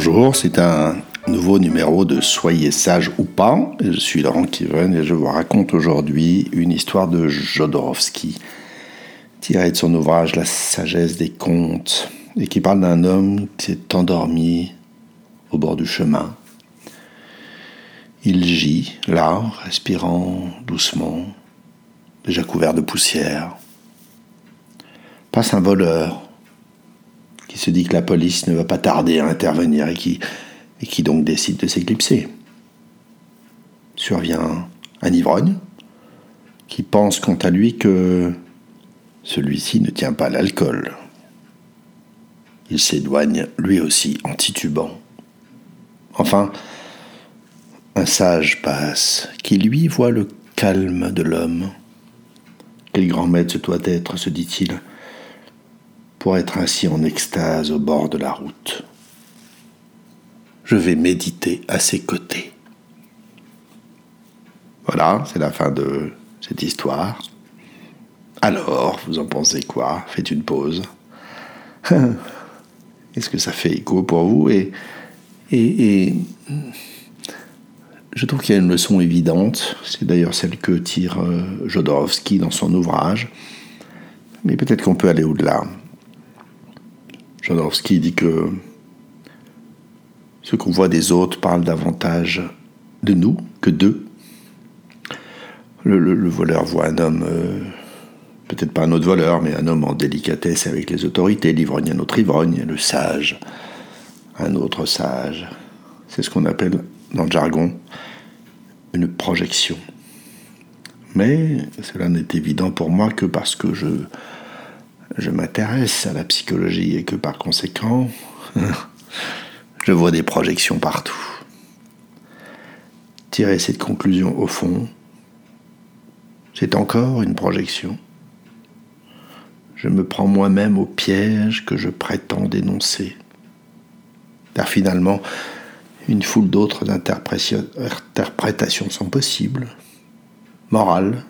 Bonjour, c'est un nouveau numéro de Soyez sage ou pas. Je suis Laurent Kiven et je vous raconte aujourd'hui une histoire de Jodorowsky, tirée de son ouvrage La sagesse des contes, et qui parle d'un homme qui s'est endormi au bord du chemin. Il gît là, respirant doucement, déjà couvert de poussière. Passe un voleur qui se dit que la police ne va pas tarder à intervenir et qui, et qui donc décide de s'éclipser. Survient un ivrogne qui pense quant à lui que celui-ci ne tient pas l'alcool. Il s'éloigne lui aussi en titubant. Enfin, un sage passe qui lui voit le calme de l'homme. Quel grand maître ce doit être, se dit-il pour être ainsi en extase au bord de la route. Je vais méditer à ses côtés. Voilà, c'est la fin de cette histoire. Alors, vous en pensez quoi? Faites une pause. Est-ce que ça fait écho pour vous? Et, et, je trouve qu'il y a une leçon évidente. C'est d'ailleurs celle que tire euh, Jodorowsky dans son ouvrage. Mais peut-être qu'on peut aller au-delà. Jodorowsky dit que ce qu'on voit des autres parle davantage de nous que d'eux. Le, voleur voit un homme, euh, peut-être pas un autre voleur, mais un homme en délicatesse avec les autorités, l'ivrogne un autre ivrogne, le sage un autre sage. C'est ce qu'on appelle dans le jargon une projection. Mais cela n'est évident pour moi que parce que je je m'intéresse à la psychologie et que par conséquent, je vois des projections partout. Tirer cette conclusion au fond, c'est encore une projection. Je me prends moi-même au piège que je prétends dénoncer. Car finalement, une foule d'autres interprétations sont possibles. Morale,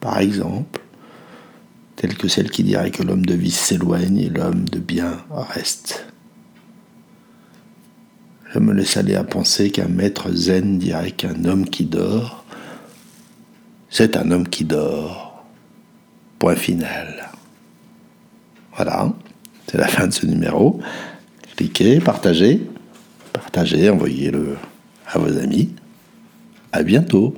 par exemple, telle que celle qui dirait que l'homme de vice s'éloigne et l'homme de bien reste. Je me laisse aller à penser qu'un maître zen dirait qu'un homme qui dort, c'est un homme qui dort. Point final. Voilà, c'est la fin de ce numéro. Cliquez, partagez, partagez, envoyez-le à vos amis. À bientôt.